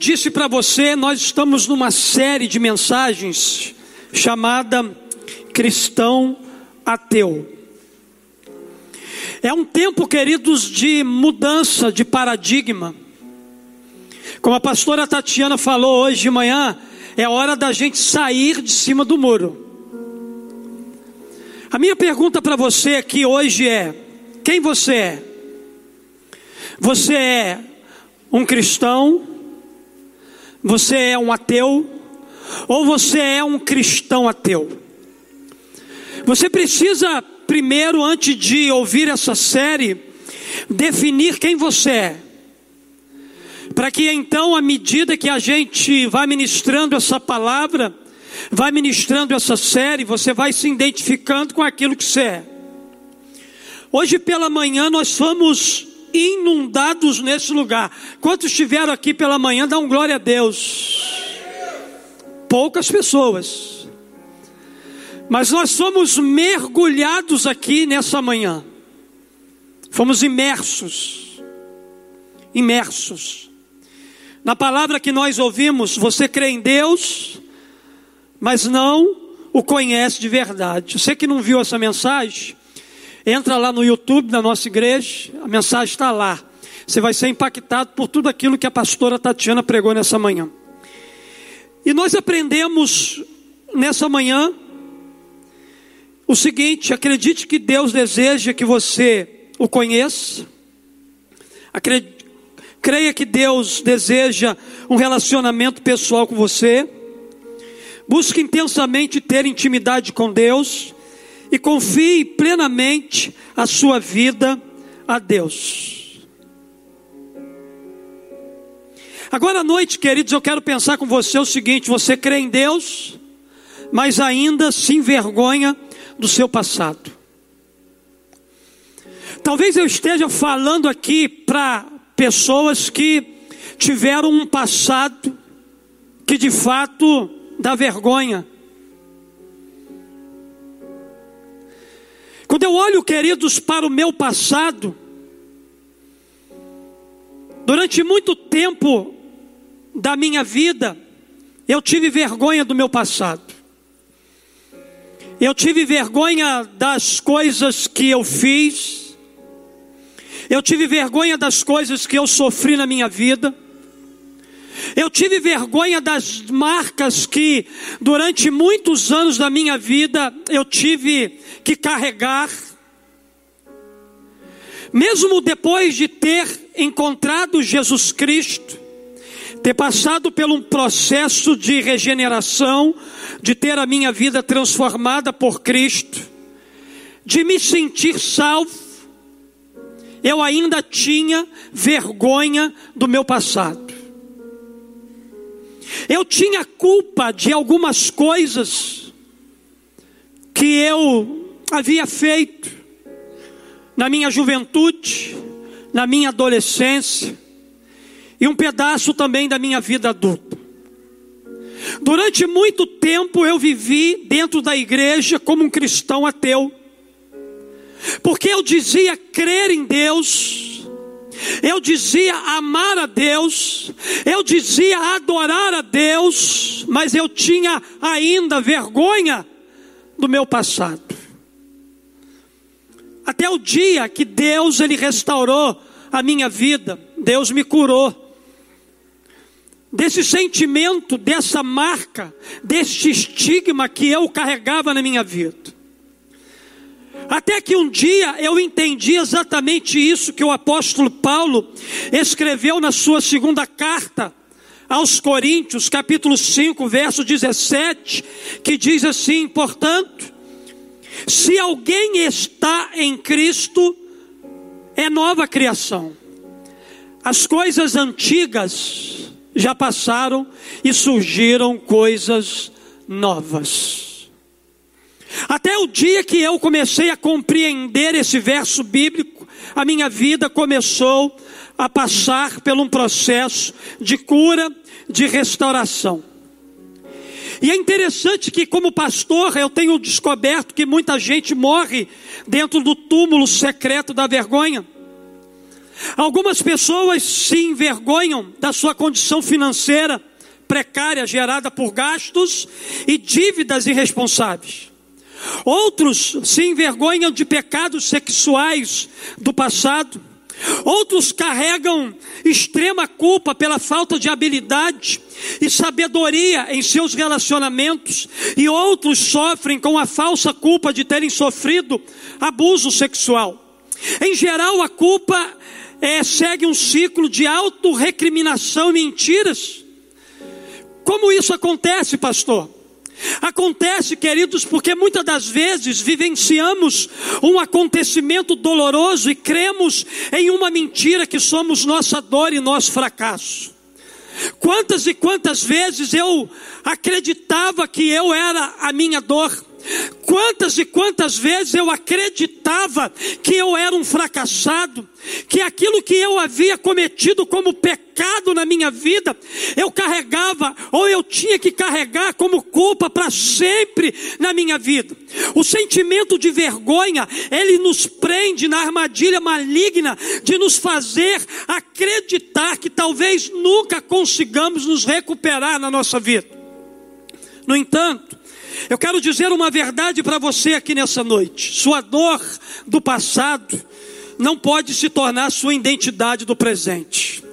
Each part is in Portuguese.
disse para você, nós estamos numa série de mensagens chamada Cristão Ateu. É um tempo, queridos, de mudança de paradigma. Como a pastora Tatiana falou hoje de manhã, é hora da gente sair de cima do muro. A minha pergunta para você aqui hoje é: quem você é? Você é um cristão? Você é um ateu? Ou você é um cristão ateu? Você precisa, primeiro, antes de ouvir essa série, definir quem você é. Para que então, à medida que a gente vai ministrando essa palavra, vai ministrando essa série, você vai se identificando com aquilo que você é. Hoje pela manhã nós fomos inundados nesse lugar. Quantos estiveram aqui pela manhã, um glória a Deus. Poucas pessoas. Mas nós somos mergulhados aqui nessa manhã. Fomos imersos. Imersos. Na palavra que nós ouvimos, você crê em Deus, mas não o conhece de verdade. Você que não viu essa mensagem, Entra lá no YouTube da nossa igreja, a mensagem está lá. Você vai ser impactado por tudo aquilo que a pastora Tatiana pregou nessa manhã. E nós aprendemos nessa manhã o seguinte: acredite que Deus deseja que você o conheça. Creia que Deus deseja um relacionamento pessoal com você. Busque intensamente ter intimidade com Deus e confie plenamente a sua vida a Deus. Agora à noite, queridos, eu quero pensar com você o seguinte: você crê em Deus, mas ainda se envergonha do seu passado. Talvez eu esteja falando aqui para pessoas que tiveram um passado que de fato dá vergonha. Quando eu olho, queridos, para o meu passado, durante muito tempo da minha vida, eu tive vergonha do meu passado. Eu tive vergonha das coisas que eu fiz. Eu tive vergonha das coisas que eu sofri na minha vida. Eu tive vergonha das marcas que durante muitos anos da minha vida eu tive que carregar. Mesmo depois de ter encontrado Jesus Cristo, ter passado por um processo de regeneração, de ter a minha vida transformada por Cristo, de me sentir salvo, eu ainda tinha vergonha do meu passado. Eu tinha culpa de algumas coisas que eu havia feito na minha juventude, na minha adolescência e um pedaço também da minha vida adulta. Durante muito tempo eu vivi dentro da igreja como um cristão ateu, porque eu dizia crer em Deus, eu dizia amar a Deus, eu dizia adorar a Deus, mas eu tinha ainda vergonha do meu passado. Até o dia que Deus ele restaurou a minha vida, Deus me curou desse sentimento, dessa marca, desse estigma que eu carregava na minha vida. Até que um dia eu entendi exatamente isso que o apóstolo Paulo escreveu na sua segunda carta aos Coríntios, capítulo 5, verso 17, que diz assim: portanto, se alguém está em Cristo, é nova criação. As coisas antigas já passaram e surgiram coisas novas. Até o dia que eu comecei a compreender esse verso bíblico, a minha vida começou a passar por um processo de cura, de restauração. E é interessante que, como pastor, eu tenho descoberto que muita gente morre dentro do túmulo secreto da vergonha. Algumas pessoas se envergonham da sua condição financeira precária gerada por gastos e dívidas irresponsáveis. Outros se envergonham de pecados sexuais do passado. Outros carregam extrema culpa pela falta de habilidade e sabedoria em seus relacionamentos, e outros sofrem com a falsa culpa de terem sofrido abuso sexual. Em geral, a culpa é, segue um ciclo de autorrecriminação e mentiras. Como isso acontece, pastor? Acontece, queridos, porque muitas das vezes vivenciamos um acontecimento doloroso e cremos em uma mentira que somos nossa dor e nosso fracasso. Quantas e quantas vezes eu acreditava que eu era a minha dor, Quantas e quantas vezes eu acreditava que eu era um fracassado, que aquilo que eu havia cometido como pecado na minha vida, eu carregava ou eu tinha que carregar como culpa para sempre na minha vida. O sentimento de vergonha, ele nos prende na armadilha maligna de nos fazer acreditar que talvez nunca consigamos nos recuperar na nossa vida. No entanto, eu quero dizer uma verdade para você aqui nessa noite. Sua dor do passado não pode se tornar sua identidade do presente.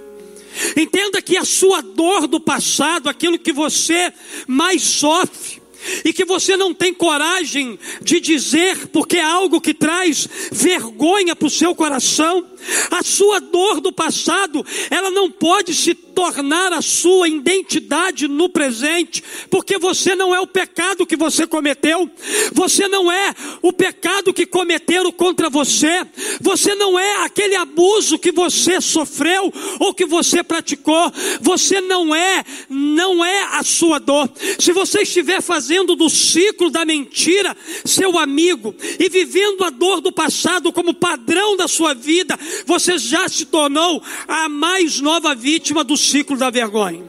Entenda que a sua dor do passado, aquilo que você mais sofre, e que você não tem coragem de dizer, porque é algo que traz vergonha para o seu coração, a sua dor do passado, ela não pode se tornar a sua identidade no presente, porque você não é o pecado que você cometeu, você não é o pecado que cometeram contra você, você não é aquele abuso que você sofreu ou que você praticou, você não é, não é a sua dor. Se você estiver fazendo do ciclo da mentira seu amigo e vivendo a dor do passado como padrão da sua vida, você já se tornou a mais nova vítima do ciclo da vergonha.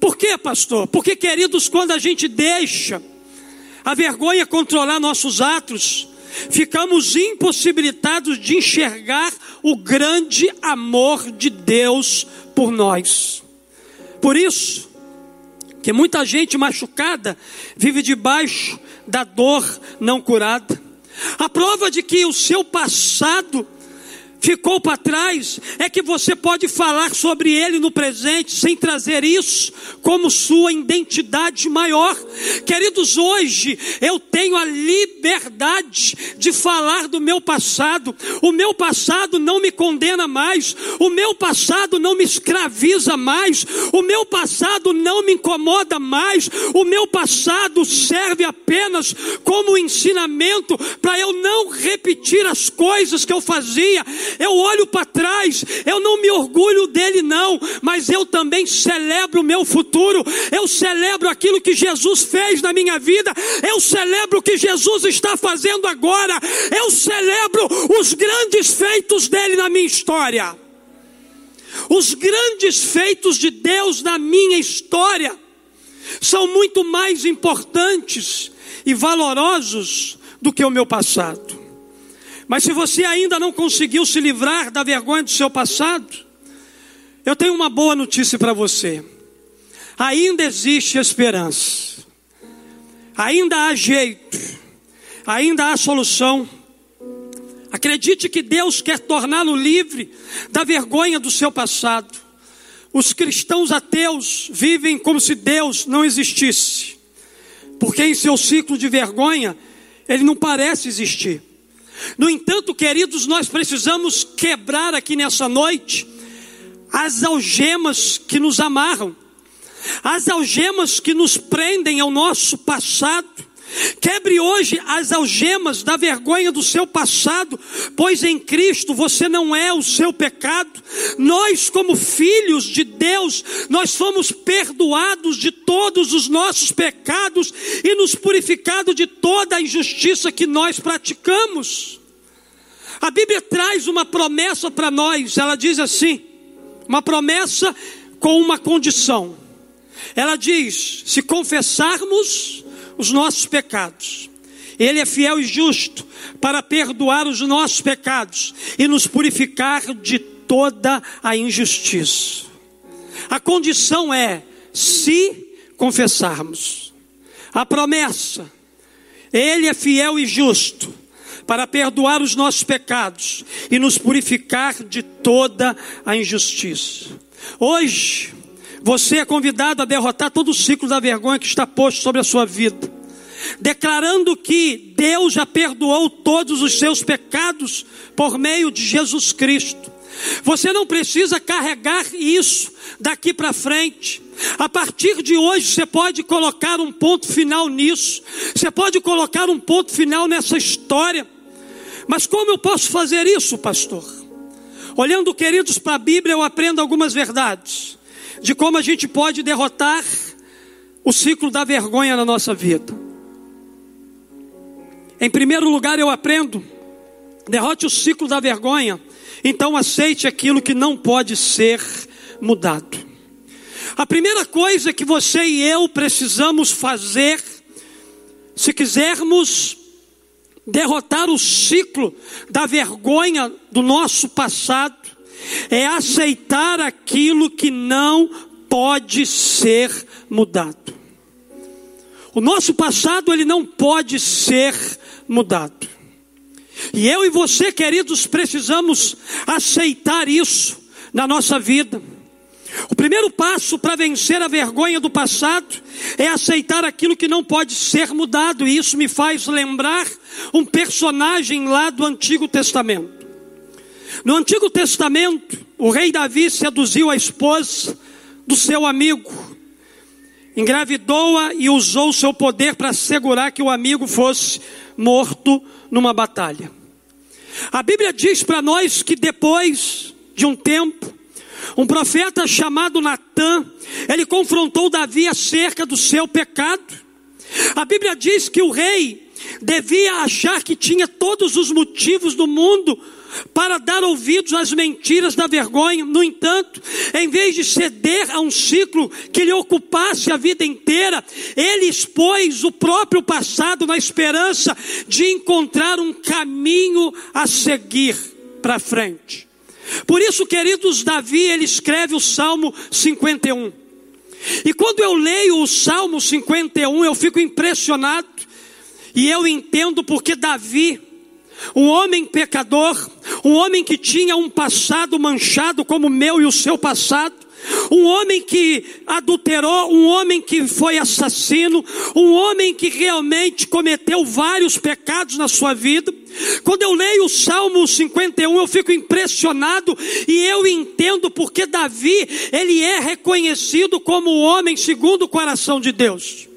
Por quê, pastor? Porque, queridos, quando a gente deixa a vergonha controlar nossos atos, ficamos impossibilitados de enxergar o grande amor de Deus por nós. Por isso, que muita gente machucada vive debaixo da dor não curada. A prova de que o seu passado ficou para trás, é que você pode falar sobre ele no presente sem trazer isso como sua identidade maior. Queridos, hoje eu tenho a liberdade de falar do meu passado. O meu passado não me condena mais, o meu passado não me escraviza mais, o meu passado não me incomoda mais, o meu passado serve apenas como ensinamento para eu não repetir as coisas que eu fazia eu olho para trás, eu não me orgulho dele, não, mas eu também celebro o meu futuro, eu celebro aquilo que Jesus fez na minha vida, eu celebro o que Jesus está fazendo agora, eu celebro os grandes feitos dele na minha história. Os grandes feitos de Deus na minha história são muito mais importantes e valorosos do que o meu passado. Mas se você ainda não conseguiu se livrar da vergonha do seu passado, eu tenho uma boa notícia para você. Ainda existe esperança. Ainda há jeito. Ainda há solução. Acredite que Deus quer torná-lo livre da vergonha do seu passado. Os cristãos ateus vivem como se Deus não existisse, porque em seu ciclo de vergonha ele não parece existir. No entanto, queridos, nós precisamos quebrar aqui nessa noite as algemas que nos amarram, as algemas que nos prendem ao nosso passado. Quebre hoje as algemas da vergonha do seu passado, pois em Cristo você não é o seu pecado. Nós, como filhos de Deus, nós fomos perdoados de todos os nossos pecados e nos purificado de toda a injustiça que nós praticamos. A Bíblia traz uma promessa para nós, ela diz assim: uma promessa com uma condição. Ela diz: se confessarmos os nossos pecados. Ele é fiel e justo para perdoar os nossos pecados e nos purificar de toda a injustiça. A condição é se confessarmos. A promessa, Ele é fiel e justo para perdoar os nossos pecados e nos purificar de toda a injustiça. Hoje, você é convidado a derrotar todo o ciclo da vergonha que está posto sobre a sua vida, declarando que Deus já perdoou todos os seus pecados por meio de Jesus Cristo. Você não precisa carregar isso daqui para frente. A partir de hoje você pode colocar um ponto final nisso. Você pode colocar um ponto final nessa história. Mas como eu posso fazer isso, pastor? Olhando, queridos, para a Bíblia, eu aprendo algumas verdades de como a gente pode derrotar o ciclo da vergonha na nossa vida. Em primeiro lugar, eu aprendo, derrote o ciclo da vergonha, então aceite aquilo que não pode ser mudado. A primeira coisa que você e eu precisamos fazer, se quisermos derrotar o ciclo da vergonha do nosso passado, é aceitar aquilo que não pode ser mudado. O nosso passado ele não pode ser mudado. E eu e você, queridos, precisamos aceitar isso na nossa vida. O primeiro passo para vencer a vergonha do passado é aceitar aquilo que não pode ser mudado, e isso me faz lembrar um personagem lá do Antigo Testamento. No Antigo Testamento, o rei Davi seduziu a esposa do seu amigo, engravidou-a e usou seu poder para assegurar que o amigo fosse morto numa batalha. A Bíblia diz para nós que depois de um tempo, um profeta chamado Natã, ele confrontou Davi acerca do seu pecado. A Bíblia diz que o rei devia achar que tinha todos os motivos do mundo para dar ouvidos às mentiras da vergonha. No entanto, em vez de ceder a um ciclo que lhe ocupasse a vida inteira, ele expôs o próprio passado na esperança de encontrar um caminho a seguir para frente. Por isso, queridos, Davi, ele escreve o Salmo 51. E quando eu leio o Salmo 51, eu fico impressionado e eu entendo porque Davi, um homem pecador, um homem que tinha um passado manchado como o meu e o seu passado, um homem que adulterou, um homem que foi assassino, um homem que realmente cometeu vários pecados na sua vida. Quando eu leio o Salmo 51, eu fico impressionado e eu entendo porque Davi, ele é reconhecido como o homem segundo o coração de Deus.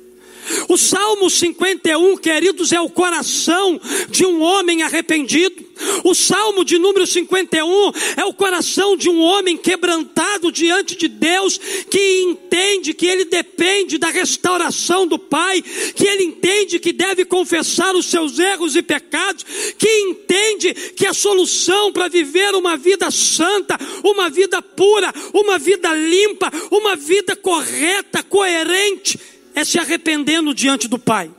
O Salmo 51, queridos, é o coração de um homem arrependido. O Salmo de número 51 é o coração de um homem quebrantado diante de Deus, que entende que ele depende da restauração do Pai, que ele entende que deve confessar os seus erros e pecados, que entende que a solução para viver uma vida santa, uma vida pura, uma vida limpa, uma vida correta, coerente, é se arrependendo diante do Pai.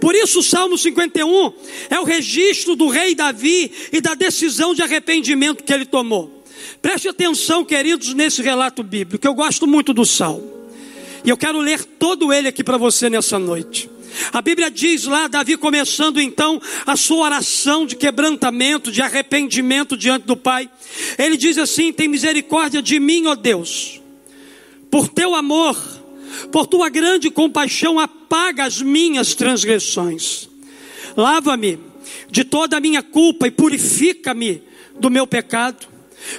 Por isso, o Salmo 51 é o registro do rei Davi e da decisão de arrependimento que ele tomou. Preste atenção, queridos, nesse relato bíblico. Eu gosto muito do Salmo. E eu quero ler todo ele aqui para você nessa noite. A Bíblia diz lá, Davi começando então a sua oração de quebrantamento, de arrependimento diante do Pai. Ele diz assim: Tem misericórdia de mim, ó Deus, por teu amor por tua grande compaixão, apaga as minhas transgressões. Lava-me de toda a minha culpa e purifica-me do meu pecado,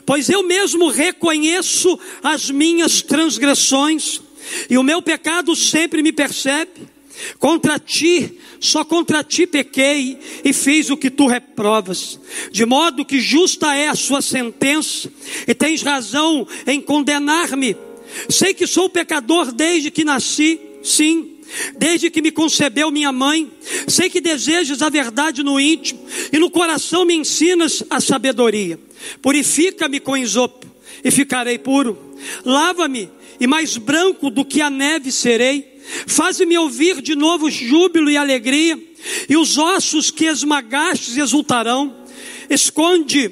pois eu mesmo reconheço as minhas transgressões e o meu pecado sempre me percebe. Contra ti, só contra ti pequei e fiz o que tu reprovas, de modo que justa é a sua sentença e tens razão em condenar-me Sei que sou pecador desde que nasci, sim, desde que me concebeu minha mãe. Sei que desejas a verdade no íntimo e no coração me ensinas a sabedoria. Purifica-me com isopo e ficarei puro. Lava-me e mais branco do que a neve serei. Faz-me ouvir de novo júbilo e alegria, e os ossos que esmagastes exultarão. Esconde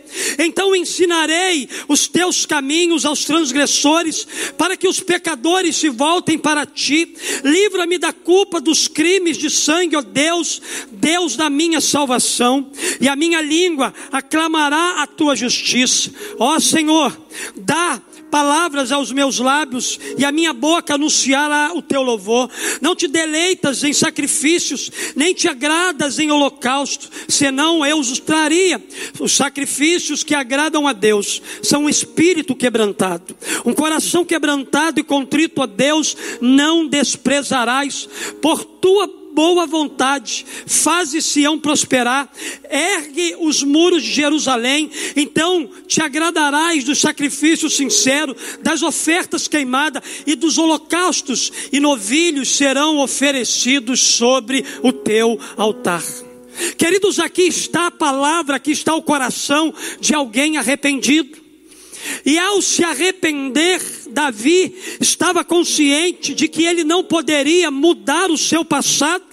Então ensinarei os teus caminhos aos transgressores, para que os pecadores se voltem para ti. Livra-me da culpa dos crimes de sangue, ó Deus, Deus da minha salvação. E a minha língua aclamará a tua justiça. Ó Senhor, dá palavras aos meus lábios e a minha boca anunciará o teu louvor. Não te deleitas em sacrifícios, nem te agradas em holocausto, senão eu os traria. Os sacrifícios que agradam a Deus são um espírito quebrantado, um coração quebrantado e contrito a Deus não desprezarás. Por tua boa vontade, faze Sião prosperar, ergue os muros de Jerusalém, então te agradarás do sacrifício sincero, das ofertas queimadas e dos holocaustos, e novilhos serão oferecidos sobre o teu altar. Queridos, aqui está a palavra, aqui está o coração de alguém arrependido. E ao se arrepender, Davi estava consciente de que ele não poderia mudar o seu passado,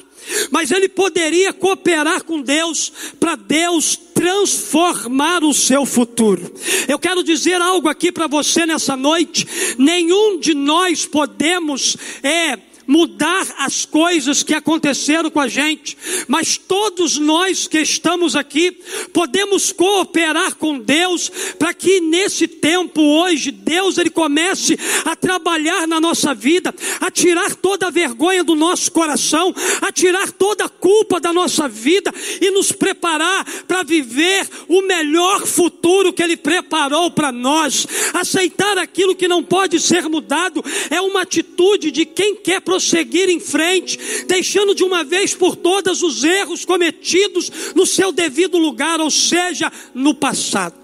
mas ele poderia cooperar com Deus para Deus transformar o seu futuro. Eu quero dizer algo aqui para você nessa noite. Nenhum de nós podemos é mudar as coisas que aconteceram com a gente, mas todos nós que estamos aqui podemos cooperar com Deus para que nesse tempo hoje Deus ele comece a trabalhar na nossa vida, a tirar toda a vergonha do nosso coração, a tirar toda a culpa da nossa vida e nos preparar para viver o melhor futuro que ele preparou para nós. Aceitar aquilo que não pode ser mudado é uma atitude de quem quer prosseguir prosseguir em frente, deixando de uma vez por todas os erros cometidos no seu devido lugar, ou seja, no passado.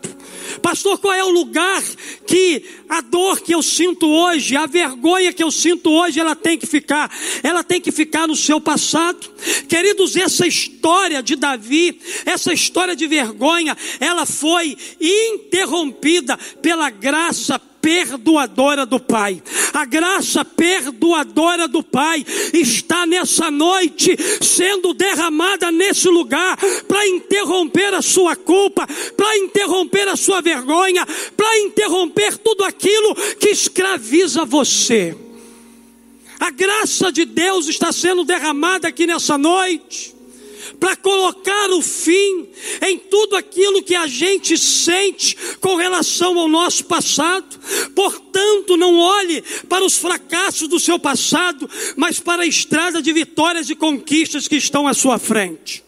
Pastor, qual é o lugar que a dor que eu sinto hoje, a vergonha que eu sinto hoje, ela tem que ficar? Ela tem que ficar no seu passado. Queridos, essa história de Davi, essa história de vergonha, ela foi interrompida pela graça perdoadora do Pai. A graça perdoadora do Pai está nessa noite sendo derramada nesse lugar para interromper a sua culpa, para interromper a sua vergonha, para interromper tudo aquilo que escraviza você. A graça de Deus está sendo derramada aqui nessa noite para colocar o fim em tudo aquilo que a gente sente com relação ao nosso passado. Portanto, não olhe para os fracassos do seu passado, mas para a estrada de vitórias e conquistas que estão à sua frente.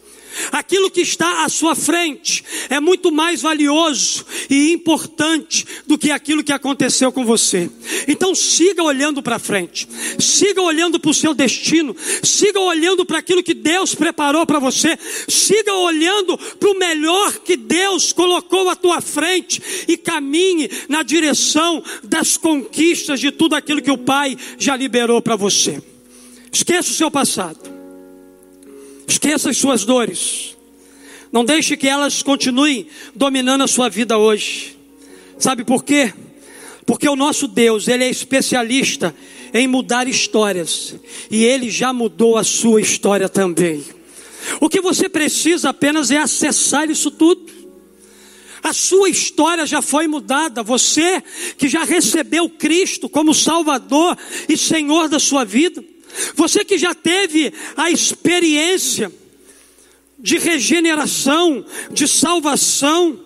Aquilo que está à sua frente é muito mais valioso e importante do que aquilo que aconteceu com você. Então siga olhando para frente, siga olhando para o seu destino, siga olhando para aquilo que Deus preparou para você, siga olhando para o melhor que Deus colocou à tua frente e caminhe na direção das conquistas de tudo aquilo que o Pai já liberou para você. Esqueça o seu passado. Esqueça as suas dores. Não deixe que elas continuem dominando a sua vida hoje. Sabe por quê? Porque o nosso Deus, ele é especialista em mudar histórias, e ele já mudou a sua história também. O que você precisa apenas é acessar isso tudo. A sua história já foi mudada. Você que já recebeu Cristo como Salvador e Senhor da sua vida. Você que já teve a experiência de regeneração, de salvação,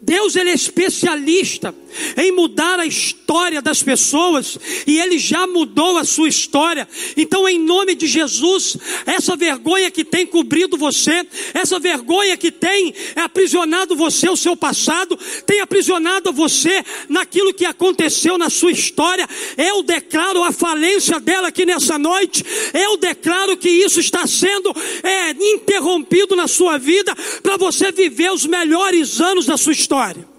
Deus ele é especialista em mudar a história das pessoas e ele já mudou a sua história. Então, em nome de Jesus, essa vergonha que tem cobrido você, essa vergonha que tem aprisionado você, o seu passado, tem aprisionado você naquilo que aconteceu na sua história. Eu declaro a falência dela aqui nessa noite. Eu declaro que isso está sendo é, interrompido na sua vida para você viver os melhores anos da sua história.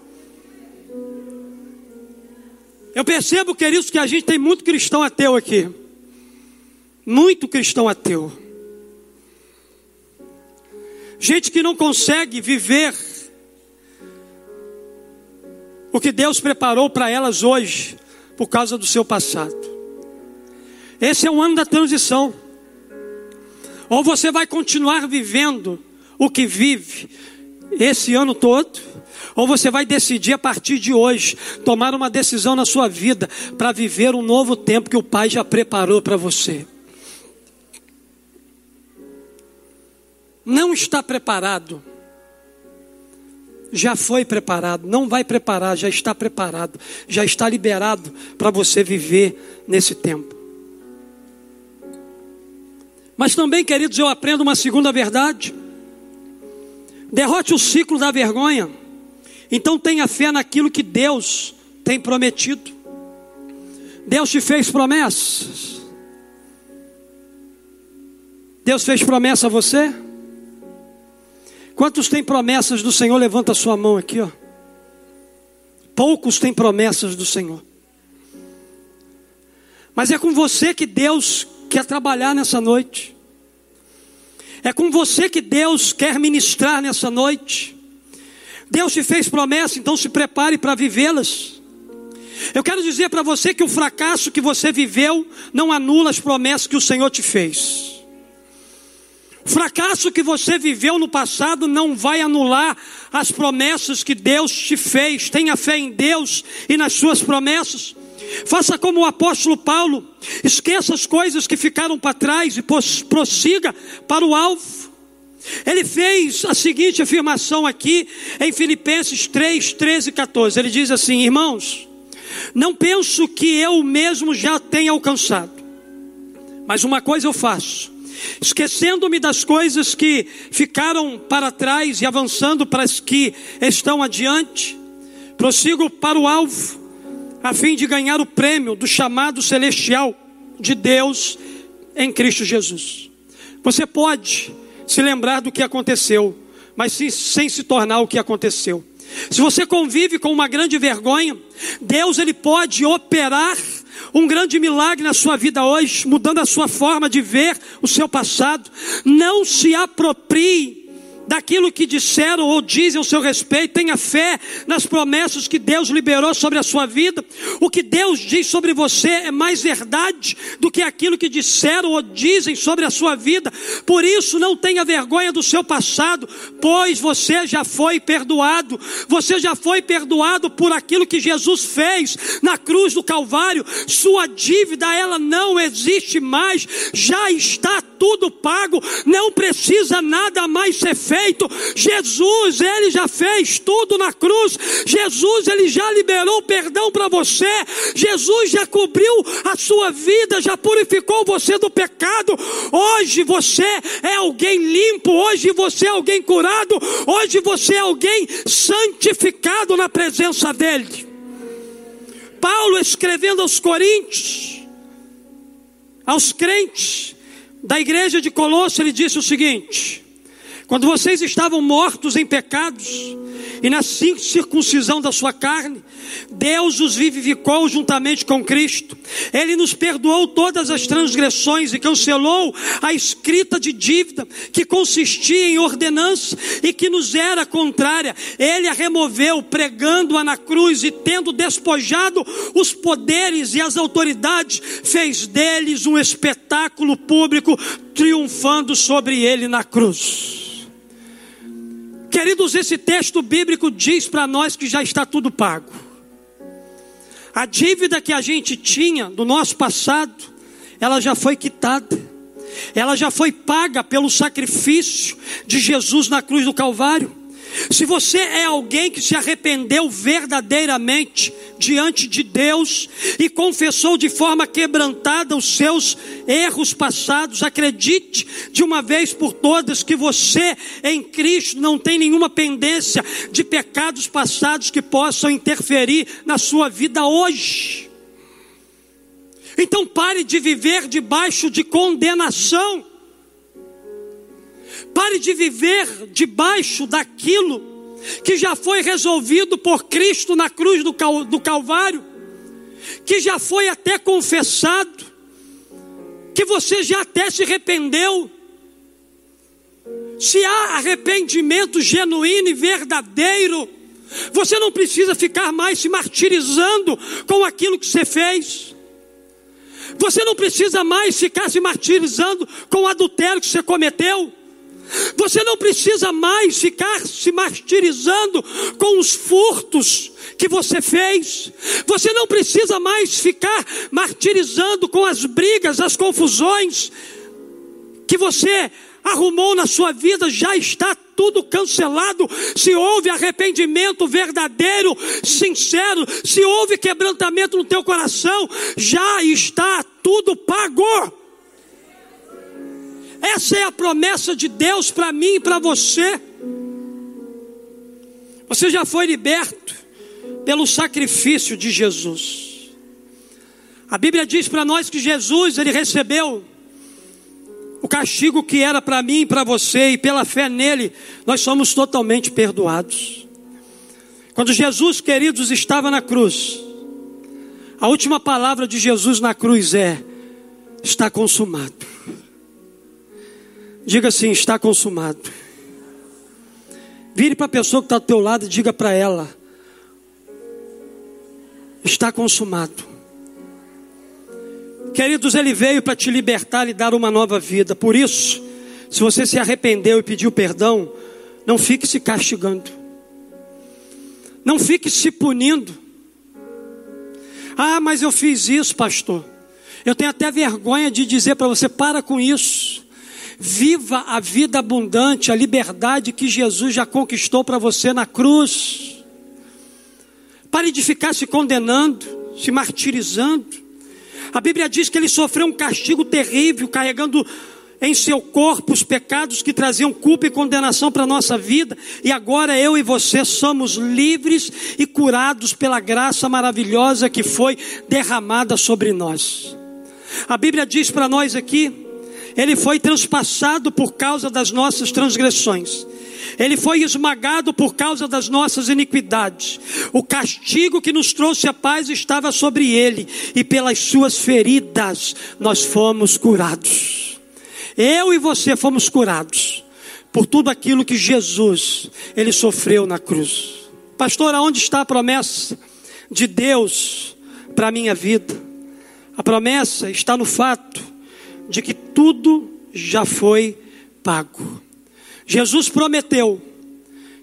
Eu percebo, queridos, que a gente tem muito cristão ateu aqui. muito cristão ateu. Gente que não consegue viver o que Deus preparou para elas hoje, por causa do seu passado. Esse é o ano da transição. Ou você vai continuar vivendo o que vive esse ano todo, ou você vai decidir a partir de hoje tomar uma decisão na sua vida para viver um novo tempo que o Pai já preparou para você. Não está preparado, já foi preparado, não vai preparar, já está preparado, já está liberado para você viver nesse tempo. Mas também, queridos, eu aprendo uma segunda verdade. Derrote o ciclo da vergonha. Então tenha fé naquilo que Deus tem prometido. Deus te fez promessas. Deus fez promessa a você? Quantos têm promessas do Senhor? Levanta a sua mão aqui, ó. Poucos têm promessas do Senhor. Mas é com você que Deus quer trabalhar nessa noite. É com você que Deus quer ministrar nessa noite. Deus te fez promessa, então se prepare para vivê-las. Eu quero dizer para você que o fracasso que você viveu não anula as promessas que o Senhor te fez. O fracasso que você viveu no passado não vai anular as promessas que Deus te fez. Tenha fé em Deus e nas suas promessas. Faça como o apóstolo Paulo, esqueça as coisas que ficaram para trás e prossiga para o alvo. Ele fez a seguinte afirmação aqui em Filipenses 3, 13 e 14. Ele diz assim: Irmãos, não penso que eu mesmo já tenha alcançado, mas uma coisa eu faço, esquecendo-me das coisas que ficaram para trás e avançando para as que estão adiante, prossigo para o alvo, a fim de ganhar o prêmio do chamado celestial de Deus em Cristo Jesus. Você pode se lembrar do que aconteceu, mas sem se tornar o que aconteceu. Se você convive com uma grande vergonha, Deus ele pode operar um grande milagre na sua vida hoje, mudando a sua forma de ver o seu passado. Não se aproprie daquilo que disseram ou dizem ao seu respeito, tenha fé nas promessas que Deus liberou sobre a sua vida. O que Deus diz sobre você é mais verdade do que aquilo que disseram ou dizem sobre a sua vida. Por isso, não tenha vergonha do seu passado, pois você já foi perdoado. Você já foi perdoado por aquilo que Jesus fez na cruz do Calvário. Sua dívida, ela não existe mais, já está tudo pago, não precisa nada mais ser feito. Jesus, ele já fez tudo na cruz. Jesus, ele já liberou perdão para você. Jesus já cobriu a sua vida, já purificou você do pecado. Hoje você é alguém limpo, hoje você é alguém curado, hoje você é alguém santificado na presença dele. Paulo escrevendo aos Coríntios, aos crentes, da igreja de Colosso, ele disse o seguinte: quando vocês estavam mortos em pecados e na circuncisão da sua carne, Deus os vivificou juntamente com Cristo. Ele nos perdoou todas as transgressões e cancelou a escrita de dívida que consistia em ordenança e que nos era contrária. Ele a removeu, pregando-a na cruz e tendo despojado os poderes e as autoridades, fez deles um espetáculo público, triunfando sobre ele na cruz. Queridos, esse texto bíblico diz para nós que já está tudo pago. A dívida que a gente tinha do nosso passado, ela já foi quitada. Ela já foi paga pelo sacrifício de Jesus na cruz do Calvário. Se você é alguém que se arrependeu verdadeiramente diante de Deus e confessou de forma quebrantada os seus erros passados, acredite de uma vez por todas que você em Cristo não tem nenhuma pendência de pecados passados que possam interferir na sua vida hoje. Então pare de viver debaixo de condenação. Pare de viver debaixo daquilo que já foi resolvido por Cristo na cruz do, do Calvário, que já foi até confessado, que você já até se arrependeu. Se há arrependimento genuíno e verdadeiro, você não precisa ficar mais se martirizando com aquilo que você fez. Você não precisa mais ficar se martirizando com o adultério que você cometeu. Você não precisa mais ficar se martirizando com os furtos que você fez. Você não precisa mais ficar martirizando com as brigas, as confusões que você arrumou na sua vida, já está tudo cancelado. Se houve arrependimento verdadeiro, sincero, se houve quebrantamento no teu coração, já está tudo pago. Essa é a promessa de Deus para mim e para você. Você já foi liberto pelo sacrifício de Jesus. A Bíblia diz para nós que Jesus, ele recebeu o castigo que era para mim e para você, e pela fé nele, nós somos totalmente perdoados. Quando Jesus, queridos, estava na cruz, a última palavra de Jesus na cruz é: está consumado. Diga assim: está consumado. Vire para a pessoa que está do teu lado e diga para ela: está consumado. Queridos, Ele veio para te libertar e dar uma nova vida. Por isso, se você se arrependeu e pediu perdão, não fique se castigando. Não fique se punindo. Ah, mas eu fiz isso, pastor. Eu tenho até vergonha de dizer para você: para com isso. Viva a vida abundante, a liberdade que Jesus já conquistou para você na cruz. Pare de ficar se condenando, se martirizando. A Bíblia diz que ele sofreu um castigo terrível, carregando em seu corpo os pecados que traziam culpa e condenação para a nossa vida, e agora eu e você somos livres e curados pela graça maravilhosa que foi derramada sobre nós. A Bíblia diz para nós aqui ele foi transpassado por causa das nossas transgressões. Ele foi esmagado por causa das nossas iniquidades. O castigo que nos trouxe a paz estava sobre ele, e pelas suas feridas nós fomos curados. Eu e você fomos curados por tudo aquilo que Jesus ele sofreu na cruz. Pastor, aonde está a promessa de Deus para a minha vida? A promessa está no fato de que tudo já foi pago. Jesus prometeu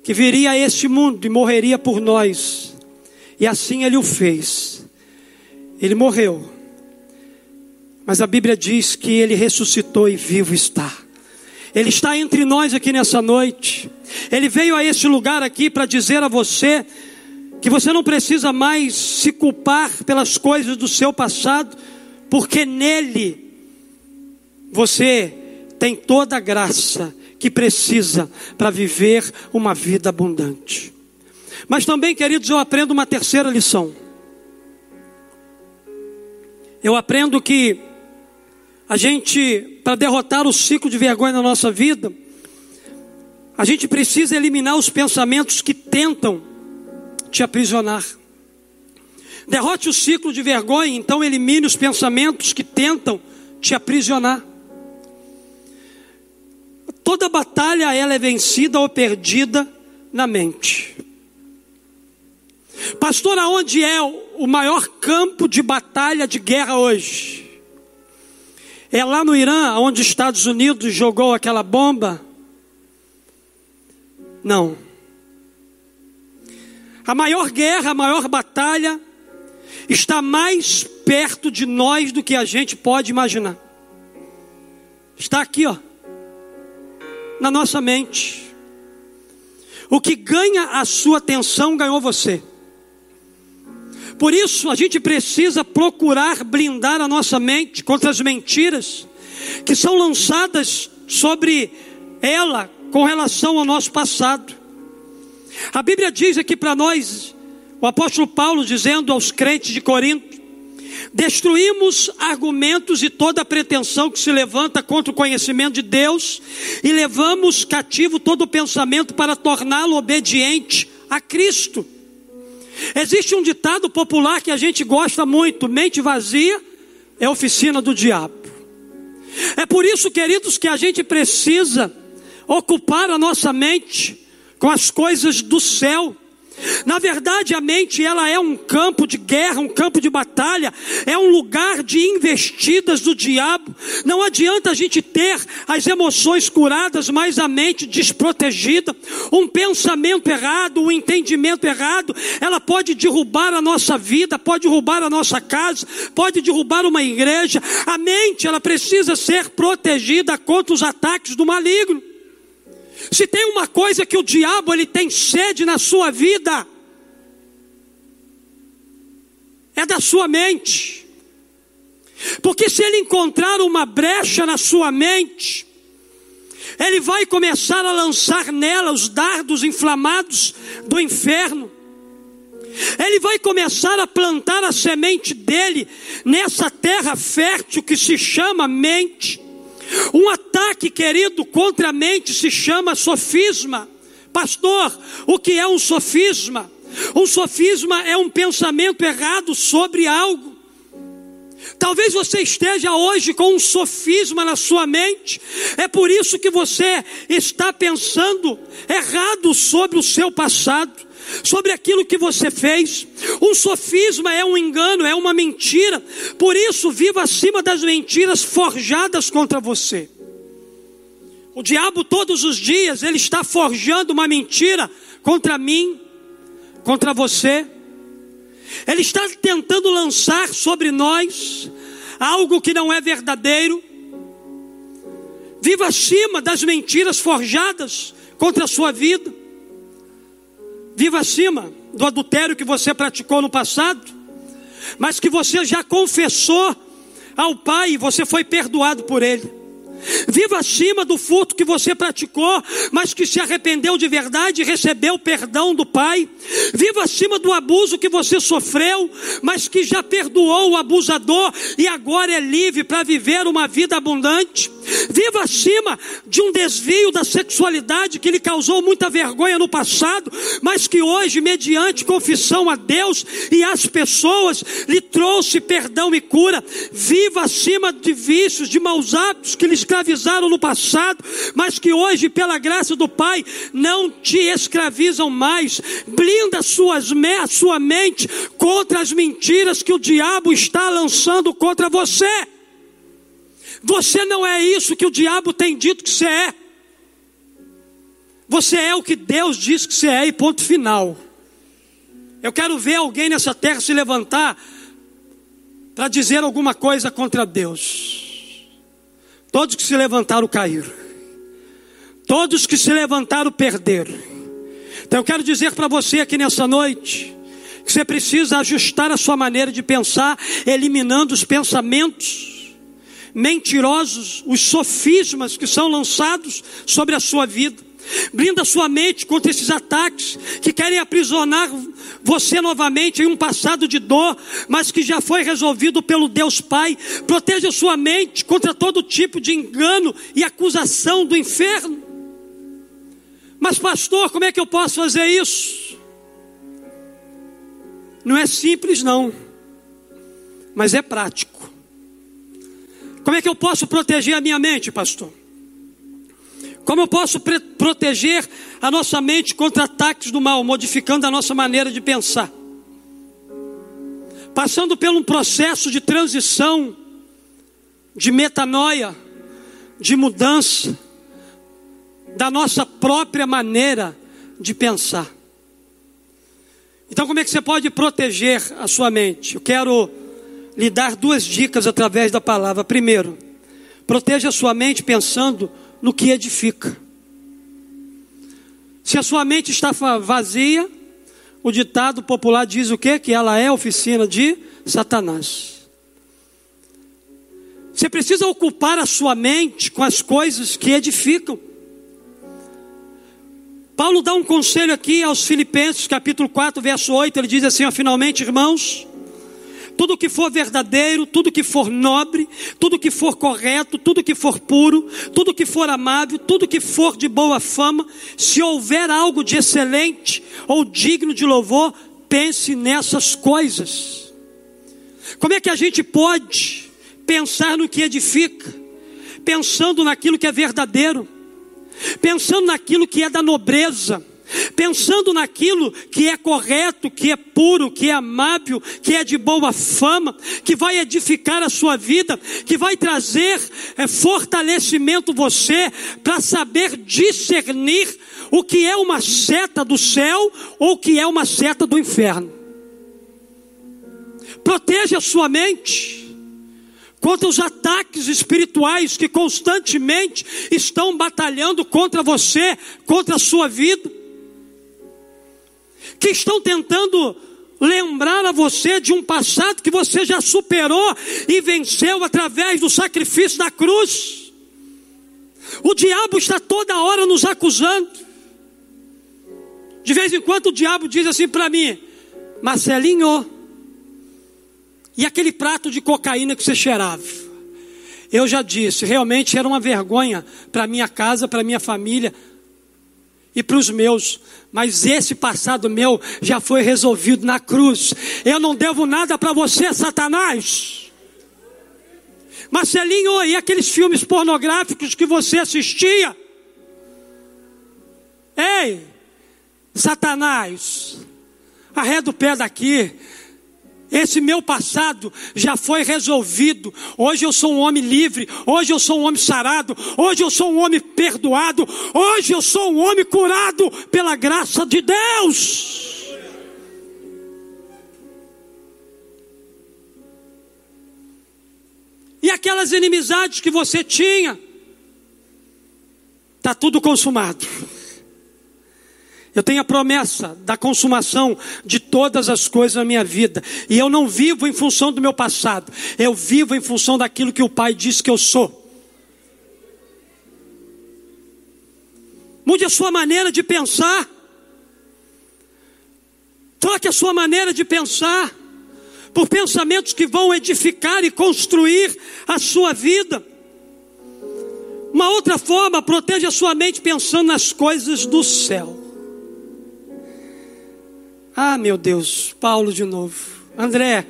que viria a este mundo e morreria por nós, e assim ele o fez. Ele morreu, mas a Bíblia diz que ele ressuscitou e vivo está. Ele está entre nós aqui nessa noite. Ele veio a este lugar aqui para dizer a você que você não precisa mais se culpar pelas coisas do seu passado, porque nele você tem toda a graça que precisa para viver uma vida abundante. Mas também, queridos, eu aprendo uma terceira lição. Eu aprendo que a gente, para derrotar o ciclo de vergonha na nossa vida, a gente precisa eliminar os pensamentos que tentam te aprisionar. Derrote o ciclo de vergonha, então elimine os pensamentos que tentam te aprisionar. Toda batalha ela é vencida ou perdida na mente. Pastor, aonde é o maior campo de batalha de guerra hoje? É lá no Irã, onde os Estados Unidos jogou aquela bomba? Não. A maior guerra, a maior batalha está mais perto de nós do que a gente pode imaginar. Está aqui, ó na nossa mente. O que ganha a sua atenção ganhou você. Por isso, a gente precisa procurar blindar a nossa mente contra as mentiras que são lançadas sobre ela com relação ao nosso passado. A Bíblia diz aqui para nós, o apóstolo Paulo dizendo aos crentes de Corinto, Destruímos argumentos e toda pretensão que se levanta contra o conhecimento de Deus e levamos cativo todo pensamento para torná-lo obediente a Cristo. Existe um ditado popular que a gente gosta muito: mente vazia é oficina do diabo. É por isso, queridos, que a gente precisa ocupar a nossa mente com as coisas do céu. Na verdade, a mente ela é um campo de guerra, um campo de batalha, é um lugar de investidas do diabo. Não adianta a gente ter as emoções curadas, mas a mente desprotegida, um pensamento errado, um entendimento errado, ela pode derrubar a nossa vida, pode derrubar a nossa casa, pode derrubar uma igreja. A mente ela precisa ser protegida contra os ataques do maligno. Se tem uma coisa que o diabo ele tem sede na sua vida, é da sua mente. Porque se ele encontrar uma brecha na sua mente, ele vai começar a lançar nela os dardos inflamados do inferno. Ele vai começar a plantar a semente dele nessa terra fértil que se chama mente. Um ataque, querido, contra a mente se chama sofisma. Pastor, o que é um sofisma? Um sofisma é um pensamento errado sobre algo. Talvez você esteja hoje com um sofisma na sua mente, é por isso que você está pensando errado sobre o seu passado, sobre aquilo que você fez. Um sofisma é um engano, é uma mentira, por isso viva acima das mentiras forjadas contra você. O diabo todos os dias ele está forjando uma mentira contra mim, contra você. Ele está tentando lançar sobre nós algo que não é verdadeiro. Viva acima das mentiras forjadas contra a sua vida. Viva acima do adultério que você praticou no passado, mas que você já confessou ao Pai e você foi perdoado por Ele. Viva acima do furto que você praticou, mas que se arrependeu de verdade e recebeu perdão do Pai. Viva acima do abuso que você sofreu, mas que já perdoou o abusador e agora é livre para viver uma vida abundante. Viva acima de um desvio da sexualidade que lhe causou muita vergonha no passado, mas que hoje, mediante confissão a Deus e às pessoas, lhe trouxe perdão e cura. Viva acima de vícios, de maus hábitos que lhe escravizaram no passado, mas que hoje, pela graça do Pai, não te escravizam mais. Blinda suas, sua mente contra as mentiras que o diabo está lançando contra você. Você não é isso que o diabo tem dito que você é. Você é o que Deus diz que você é, e ponto final. Eu quero ver alguém nessa terra se levantar para dizer alguma coisa contra Deus. Todos que se levantaram caíram. Todos que se levantaram perderam. Então eu quero dizer para você aqui nessa noite que você precisa ajustar a sua maneira de pensar, eliminando os pensamentos mentirosos, os sofismas que são lançados sobre a sua vida. Blinda sua mente contra esses ataques que querem aprisionar você novamente em um passado de dor, mas que já foi resolvido pelo Deus Pai. Proteja sua mente contra todo tipo de engano e acusação do inferno. Mas, pastor, como é que eu posso fazer isso? Não é simples, não, mas é prático. Como é que eu posso proteger a minha mente, pastor? Como eu posso proteger a nossa mente contra ataques do mal, modificando a nossa maneira de pensar? Passando por um processo de transição, de metanoia, de mudança da nossa própria maneira de pensar. Então, como é que você pode proteger a sua mente? Eu quero lhe dar duas dicas através da palavra. Primeiro, proteja a sua mente pensando no que edifica. Se a sua mente está vazia, o ditado popular diz o quê? Que ela é oficina de Satanás. Você precisa ocupar a sua mente com as coisas que edificam. Paulo dá um conselho aqui aos Filipenses, capítulo 4, verso 8, ele diz assim: ó, finalmente, irmãos, tudo que for verdadeiro, tudo que for nobre, tudo que for correto, tudo que for puro, tudo que for amável, tudo que for de boa fama, se houver algo de excelente ou digno de louvor, pense nessas coisas. Como é que a gente pode pensar no que edifica? pensando naquilo que é verdadeiro, pensando naquilo que é da nobreza, pensando naquilo que é correto, que é puro, que é amável, que é de boa fama, que vai edificar a sua vida, que vai trazer é, fortalecimento você para saber discernir o que é uma seta do céu ou o que é uma seta do inferno. Proteja a sua mente contra os ataques espirituais que constantemente estão batalhando contra você, contra a sua vida que estão tentando lembrar a você de um passado que você já superou e venceu através do sacrifício da cruz. O diabo está toda hora nos acusando. De vez em quando o diabo diz assim para mim: Marcelinho, e aquele prato de cocaína que você cheirava? Eu já disse, realmente era uma vergonha para minha casa, para minha família e para os meus, mas esse passado meu já foi resolvido na cruz. Eu não devo nada para você, Satanás. Marcelinho, e aqueles filmes pornográficos que você assistia? Ei, Satanás, arreda o pé daqui. Esse meu passado já foi resolvido. Hoje eu sou um homem livre. Hoje eu sou um homem sarado. Hoje eu sou um homem perdoado. Hoje eu sou um homem curado pela graça de Deus. E aquelas inimizades que você tinha, está tudo consumado. Eu tenho a promessa da consumação de todas as coisas na minha vida. E eu não vivo em função do meu passado. Eu vivo em função daquilo que o Pai disse que eu sou. Mude a sua maneira de pensar. Troque a sua maneira de pensar por pensamentos que vão edificar e construir a sua vida. Uma outra forma, proteja a sua mente pensando nas coisas do céu. Ah, meu Deus, Paulo de novo. André,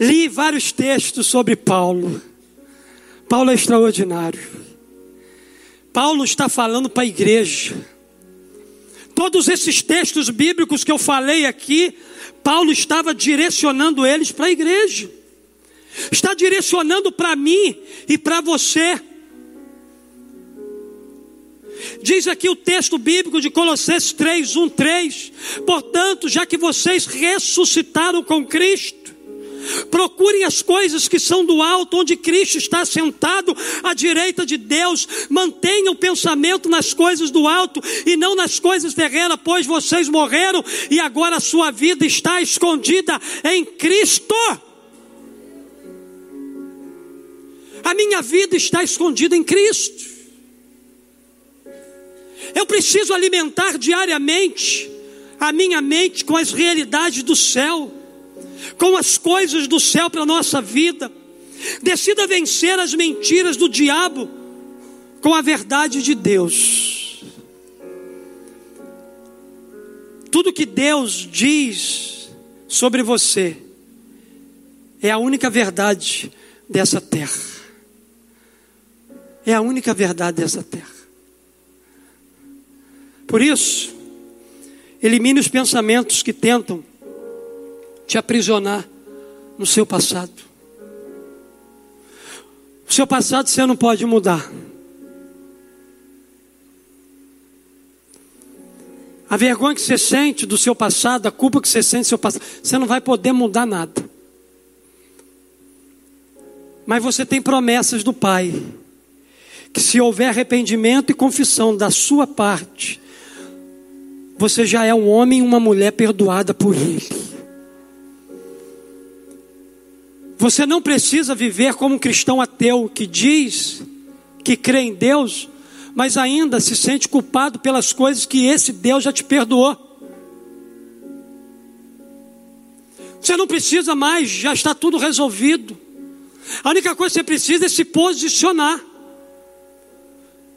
li vários textos sobre Paulo. Paulo é extraordinário. Paulo está falando para a igreja. Todos esses textos bíblicos que eu falei aqui, Paulo estava direcionando eles para a igreja. Está direcionando para mim e para você. Diz aqui o texto bíblico de Colossenses 3, 1, 3. Portanto, já que vocês ressuscitaram com Cristo, procurem as coisas que são do alto, onde Cristo está sentado à direita de Deus. Mantenham o pensamento nas coisas do alto e não nas coisas terrenas, pois vocês morreram e agora a sua vida está escondida em Cristo. A minha vida está escondida em Cristo. Eu preciso alimentar diariamente a minha mente com as realidades do céu, com as coisas do céu para a nossa vida. Decida vencer as mentiras do diabo com a verdade de Deus. Tudo que Deus diz sobre você é a única verdade dessa terra. É a única verdade dessa terra. Por isso, elimine os pensamentos que tentam te aprisionar no seu passado. O seu passado você não pode mudar. A vergonha que você sente do seu passado, a culpa que você sente do seu passado, você não vai poder mudar nada. Mas você tem promessas do Pai, que se houver arrependimento e confissão da sua parte, você já é um homem e uma mulher perdoada por Ele. Você não precisa viver como um cristão ateu que diz que crê em Deus, mas ainda se sente culpado pelas coisas que esse Deus já te perdoou. Você não precisa mais, já está tudo resolvido. A única coisa que você precisa é se posicionar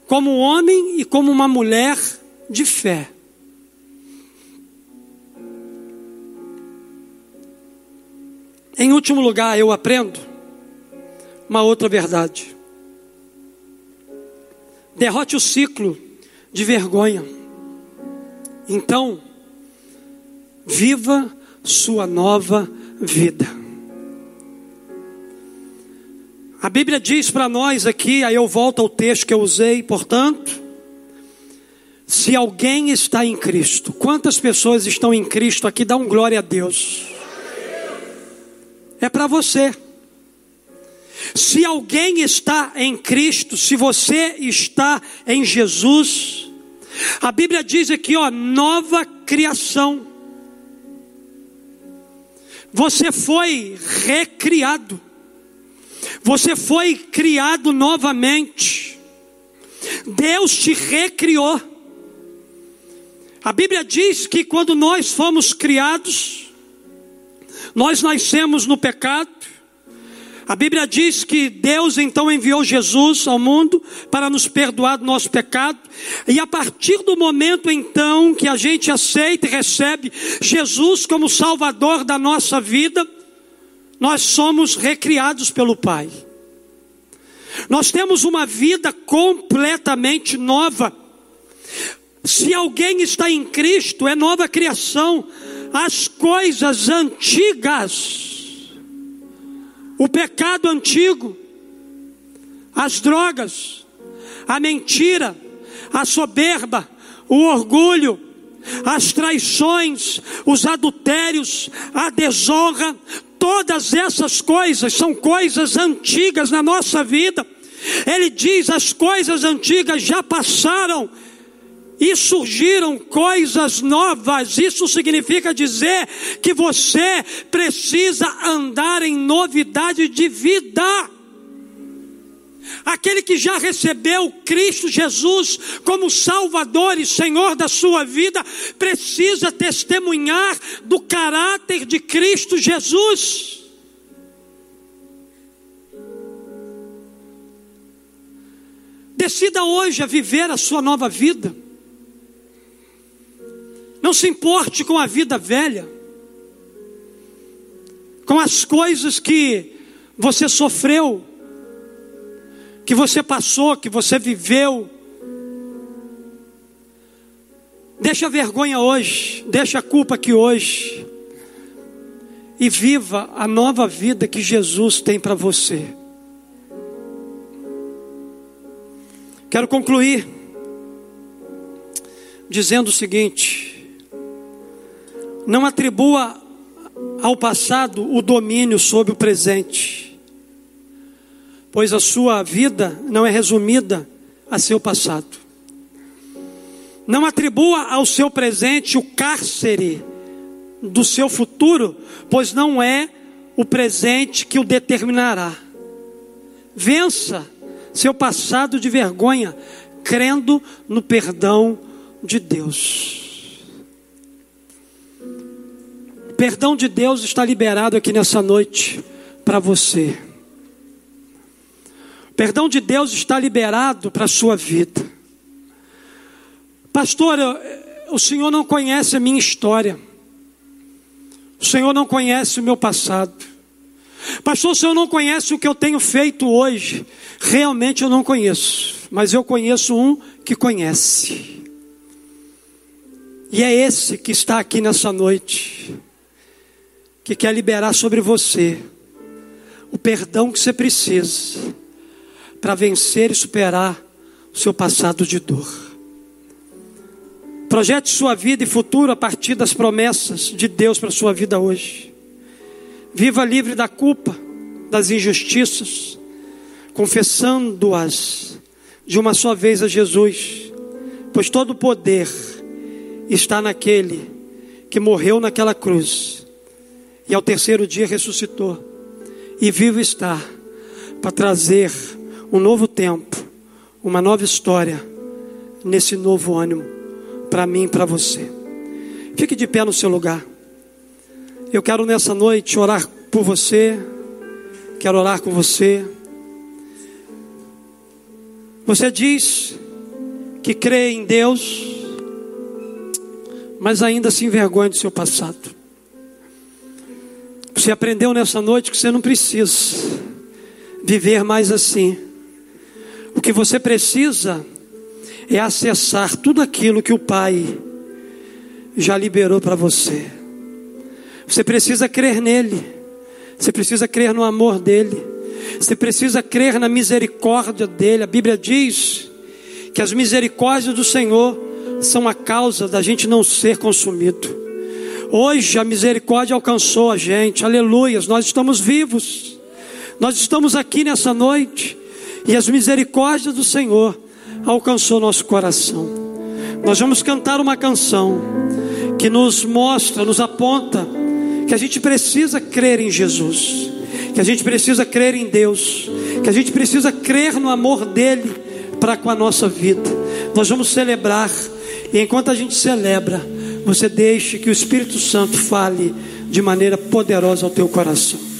como um homem e como uma mulher de fé. Em último lugar, eu aprendo uma outra verdade. Derrote o ciclo de vergonha. Então, viva sua nova vida. A Bíblia diz para nós aqui, aí eu volto ao texto que eu usei, portanto, se alguém está em Cristo, quantas pessoas estão em Cristo aqui? Dá um glória a Deus. É para você. Se alguém está em Cristo, se você está em Jesus, a Bíblia diz aqui, ó, nova criação. Você foi recriado. Você foi criado novamente. Deus te recriou. A Bíblia diz que quando nós fomos criados, nós nascemos no pecado, a Bíblia diz que Deus então enviou Jesus ao mundo para nos perdoar do nosso pecado, e a partir do momento então que a gente aceita e recebe Jesus como Salvador da nossa vida, nós somos recriados pelo Pai. Nós temos uma vida completamente nova. Se alguém está em Cristo, é nova criação. As coisas antigas o pecado antigo, as drogas, a mentira, a soberba, o orgulho, as traições, os adultérios, a desonra, todas essas coisas são coisas antigas na nossa vida. Ele diz: as coisas antigas já passaram e surgiram coisas novas. Isso significa dizer que você precisa andar em novidade de vida. Aquele que já recebeu Cristo Jesus como Salvador e Senhor da sua vida, precisa testemunhar do caráter de Cristo Jesus. Decida hoje a viver a sua nova vida. Não se importe com a vida velha, com as coisas que você sofreu, que você passou, que você viveu. Deixa a vergonha hoje, deixa a culpa aqui hoje. E viva a nova vida que Jesus tem para você. Quero concluir dizendo o seguinte: não atribua ao passado o domínio sobre o presente, pois a sua vida não é resumida a seu passado. Não atribua ao seu presente o cárcere do seu futuro, pois não é o presente que o determinará. Vença seu passado de vergonha, crendo no perdão de Deus. Perdão de Deus está liberado aqui nessa noite para você. Perdão de Deus está liberado para a sua vida. Pastor, o Senhor não conhece a minha história. O Senhor não conhece o meu passado. Pastor, o Senhor não conhece o que eu tenho feito hoje. Realmente eu não conheço. Mas eu conheço um que conhece. E é esse que está aqui nessa noite que quer liberar sobre você o perdão que você precisa para vencer e superar o seu passado de dor. Projete sua vida e futuro a partir das promessas de Deus para sua vida hoje. Viva livre da culpa, das injustiças, confessando-as de uma só vez a Jesus, pois todo o poder está naquele que morreu naquela cruz e ao terceiro dia ressuscitou, e vivo está para trazer um novo tempo, uma nova história, nesse novo ânimo, para mim e para você. Fique de pé no seu lugar. Eu quero nessa noite orar por você, quero orar com você. Você diz que crê em Deus, mas ainda se envergonha do seu passado. Você aprendeu nessa noite que você não precisa viver mais assim. O que você precisa é acessar tudo aquilo que o Pai já liberou para você. Você precisa crer nele, você precisa crer no amor dele, você precisa crer na misericórdia dele. A Bíblia diz que as misericórdias do Senhor são a causa da gente não ser consumido. Hoje a misericórdia alcançou a gente, aleluias, nós estamos vivos, nós estamos aqui nessa noite, e as misericórdias do Senhor alcançou nosso coração. Nós vamos cantar uma canção que nos mostra, nos aponta que a gente precisa crer em Jesus, que a gente precisa crer em Deus, que a gente precisa crer no amor dele para com a nossa vida. Nós vamos celebrar, e enquanto a gente celebra, você deixe que o Espírito Santo fale de maneira poderosa ao teu coração.